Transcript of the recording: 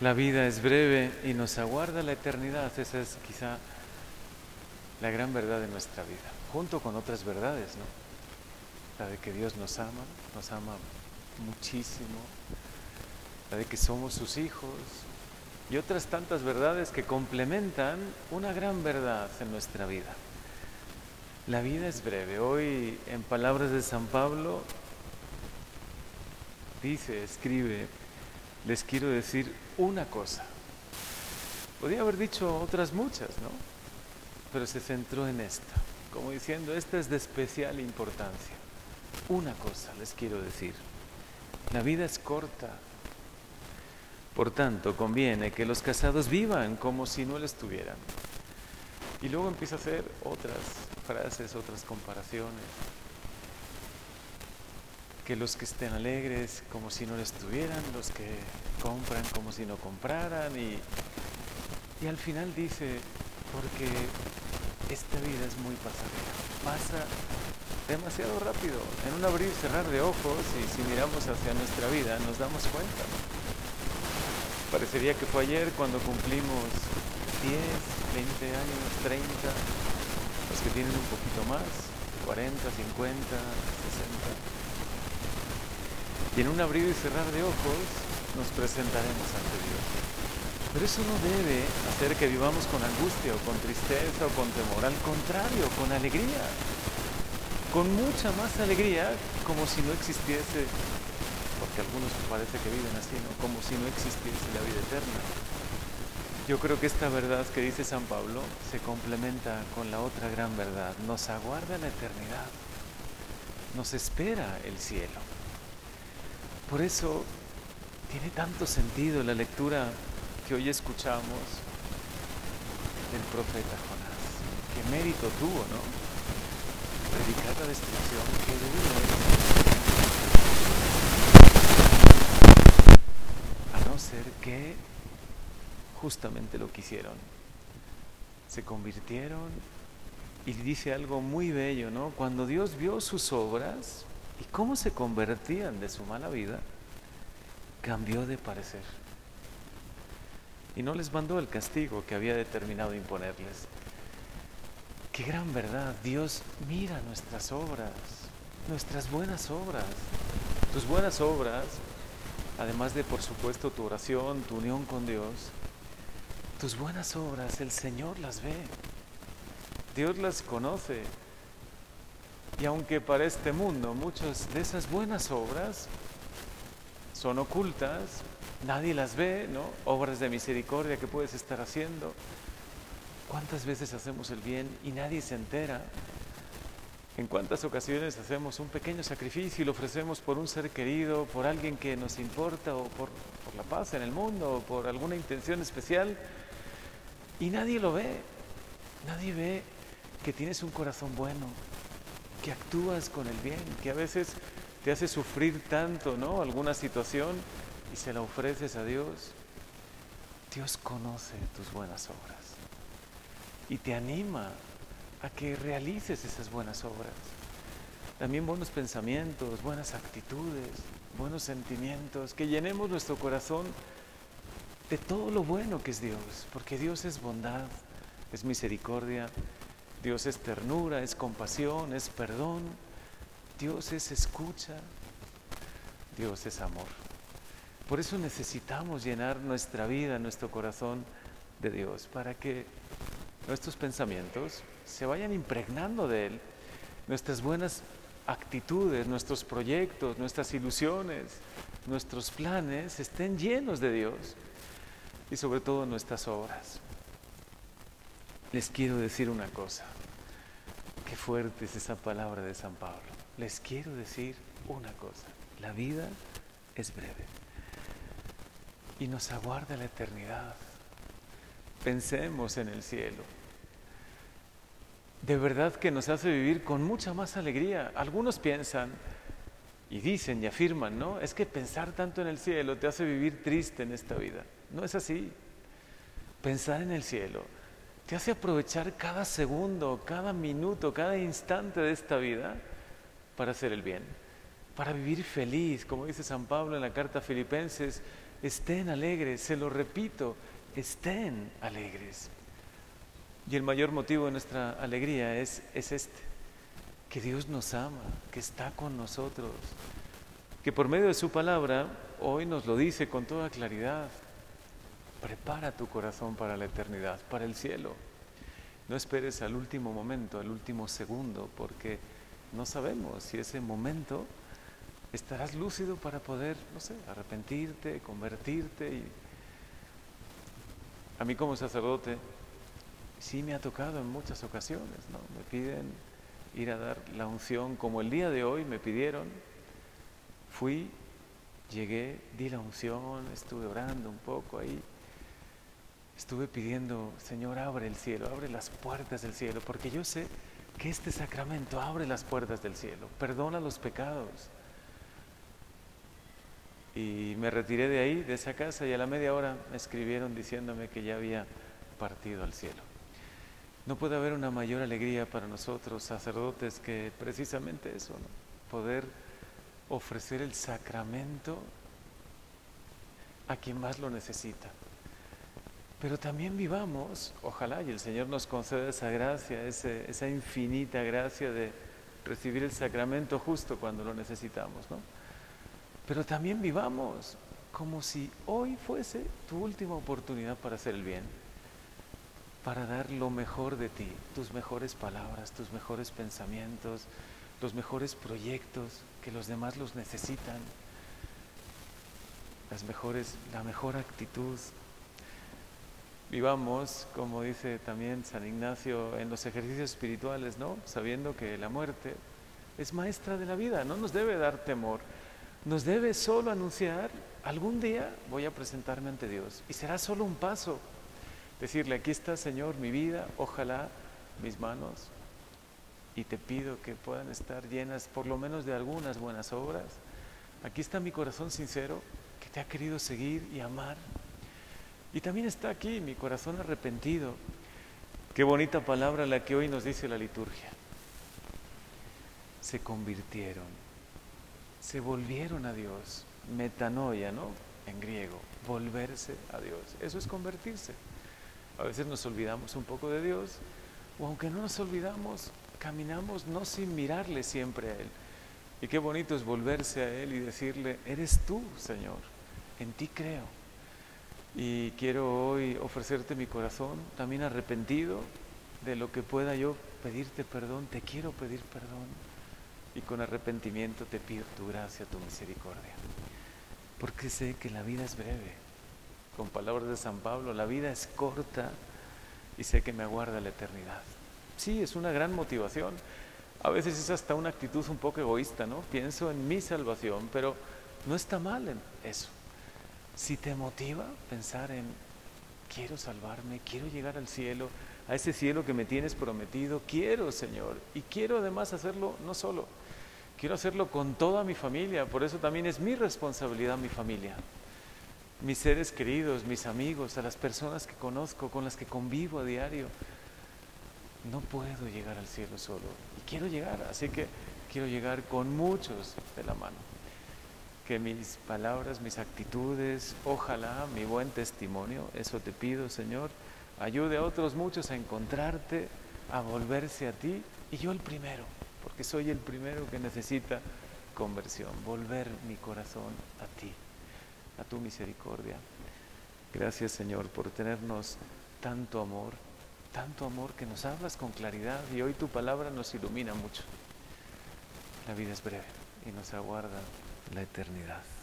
La vida es breve y nos aguarda la eternidad. Esa es quizá la gran verdad de nuestra vida, junto con otras verdades, ¿no? La de que Dios nos ama, nos ama muchísimo, la de que somos sus hijos y otras tantas verdades que complementan una gran verdad en nuestra vida. La vida es breve. Hoy, en palabras de San Pablo, dice, escribe, les quiero decir una cosa. Podría haber dicho otras muchas, ¿no? Pero se centró en esta, como diciendo, esta es de especial importancia. Una cosa les quiero decir. La vida es corta. Por tanto, conviene que los casados vivan como si no lo estuvieran. Y luego empieza a hacer otras frases, otras comparaciones que los que estén alegres como si no lo estuvieran, los que compran como si no compraran y, y al final dice, porque esta vida es muy pasajera, pasa demasiado rápido, en un abrir y cerrar de ojos y si miramos hacia nuestra vida nos damos cuenta. Parecería que fue ayer cuando cumplimos 10, 20 años, 30, los que tienen un poquito más, 40, 50, 60 en un abrir y cerrar de ojos nos presentaremos ante Dios. Pero eso no debe hacer que vivamos con angustia o con tristeza o con temor, al contrario, con alegría, con mucha más alegría, como si no existiese, porque algunos parece que viven así, ¿no? Como si no existiese la vida eterna. Yo creo que esta verdad que dice San Pablo se complementa con la otra gran verdad. Nos aguarda la eternidad, nos espera el cielo. Por eso tiene tanto sentido la lectura que hoy escuchamos del profeta Jonás. Qué mérito tuvo, ¿no? Predicar la destrucción, que duro A no ser que justamente lo quisieron. Se convirtieron y dice algo muy bello, ¿no? Cuando Dios vio sus obras, ¿Y cómo se convertían de su mala vida? Cambió de parecer. Y no les mandó el castigo que había determinado imponerles. Qué gran verdad. Dios mira nuestras obras, nuestras buenas obras. Tus buenas obras, además de por supuesto tu oración, tu unión con Dios, tus buenas obras, el Señor las ve. Dios las conoce. Y aunque para este mundo muchas de esas buenas obras son ocultas, nadie las ve, ¿no? Obras de misericordia que puedes estar haciendo. ¿Cuántas veces hacemos el bien y nadie se entera? ¿En cuántas ocasiones hacemos un pequeño sacrificio y lo ofrecemos por un ser querido, por alguien que nos importa o por, por la paz en el mundo o por alguna intención especial? Y nadie lo ve. Nadie ve que tienes un corazón bueno, que actúas con el bien, que a veces te hace sufrir tanto, ¿no? Alguna situación y se la ofreces a Dios. Dios conoce tus buenas obras y te anima a que realices esas buenas obras. También buenos pensamientos, buenas actitudes, buenos sentimientos, que llenemos nuestro corazón de todo lo bueno que es Dios, porque Dios es bondad, es misericordia, Dios es ternura, es compasión, es perdón. Dios es escucha. Dios es amor. Por eso necesitamos llenar nuestra vida, nuestro corazón de Dios, para que nuestros pensamientos se vayan impregnando de Él, nuestras buenas actitudes, nuestros proyectos, nuestras ilusiones, nuestros planes estén llenos de Dios y sobre todo nuestras obras les quiero decir una cosa. Qué fuerte es esa palabra de San Pablo. Les quiero decir una cosa. La vida es breve y nos aguarda la eternidad. Pensemos en el cielo. De verdad que nos hace vivir con mucha más alegría. Algunos piensan y dicen y afirman, ¿no? Es que pensar tanto en el cielo te hace vivir triste en esta vida. No es así. Pensar en el cielo te hace aprovechar cada segundo, cada minuto, cada instante de esta vida para hacer el bien, para vivir feliz, como dice San Pablo en la carta a Filipenses, estén alegres, se lo repito, estén alegres. Y el mayor motivo de nuestra alegría es, es este, que Dios nos ama, que está con nosotros, que por medio de su palabra hoy nos lo dice con toda claridad. Prepara tu corazón para la eternidad, para el cielo. No esperes al último momento, al último segundo, porque no sabemos si ese momento estarás lúcido para poder, no sé, arrepentirte, convertirte. Y... A mí como sacerdote sí me ha tocado en muchas ocasiones, ¿no? Me piden ir a dar la unción, como el día de hoy me pidieron, fui, llegué, di la unción, estuve orando un poco ahí, estuve pidiendo, Señor, abre el cielo, abre las puertas del cielo, porque yo sé que este sacramento abre las puertas del cielo, perdona los pecados. Y me retiré de ahí, de esa casa, y a la media hora me escribieron diciéndome que ya había partido al cielo. No puede haber una mayor alegría para nosotros, sacerdotes, que precisamente eso, poder ofrecer el sacramento a quien más lo necesita. Pero también vivamos, ojalá, y el Señor nos conceda esa gracia, esa infinita gracia de recibir el sacramento justo cuando lo necesitamos, ¿no? Pero también vivamos como si hoy fuese tu última oportunidad para hacer el bien, para dar lo mejor de ti, tus mejores palabras, tus mejores pensamientos, los mejores proyectos que los demás los necesitan, las mejores, la mejor actitud. Vivamos, como dice también San Ignacio, en los ejercicios espirituales, ¿no? Sabiendo que la muerte es maestra de la vida, no nos debe dar temor nos debe solo anunciar, algún día voy a presentarme ante Dios y será solo un paso. Decirle, aquí está Señor mi vida, ojalá mis manos y te pido que puedan estar llenas por lo menos de algunas buenas obras. Aquí está mi corazón sincero que te ha querido seguir y amar. Y también está aquí mi corazón arrepentido. Qué bonita palabra la que hoy nos dice la liturgia. Se convirtieron se volvieron a Dios. Metanoia, ¿no? En griego, volverse a Dios. Eso es convertirse. A veces nos olvidamos un poco de Dios, o aunque no nos olvidamos, caminamos no sin mirarle siempre a Él. Y qué bonito es volverse a Él y decirle, eres tú, Señor, en ti creo. Y quiero hoy ofrecerte mi corazón, también arrepentido de lo que pueda yo pedirte perdón, te quiero pedir perdón y con arrepentimiento te pido tu gracia, tu misericordia. Porque sé que la vida es breve. Con palabras de San Pablo, la vida es corta y sé que me aguarda la eternidad. Sí, es una gran motivación. A veces es hasta una actitud un poco egoísta, ¿no? Pienso en mi salvación, pero no está mal en eso. Si te motiva pensar en quiero salvarme, quiero llegar al cielo, a ese cielo que me tienes prometido, quiero, Señor, y quiero además hacerlo no solo Quiero hacerlo con toda mi familia, por eso también es mi responsabilidad mi familia. Mis seres queridos, mis amigos, a las personas que conozco, con las que convivo a diario. No puedo llegar al cielo solo y quiero llegar, así que quiero llegar con muchos de la mano. Que mis palabras, mis actitudes, ojalá mi buen testimonio, eso te pido Señor, ayude a otros muchos a encontrarte, a volverse a ti y yo el primero porque soy el primero que necesita conversión, volver mi corazón a ti, a tu misericordia. Gracias Señor por tenernos tanto amor, tanto amor que nos hablas con claridad y hoy tu palabra nos ilumina mucho. La vida es breve y nos aguarda la eternidad.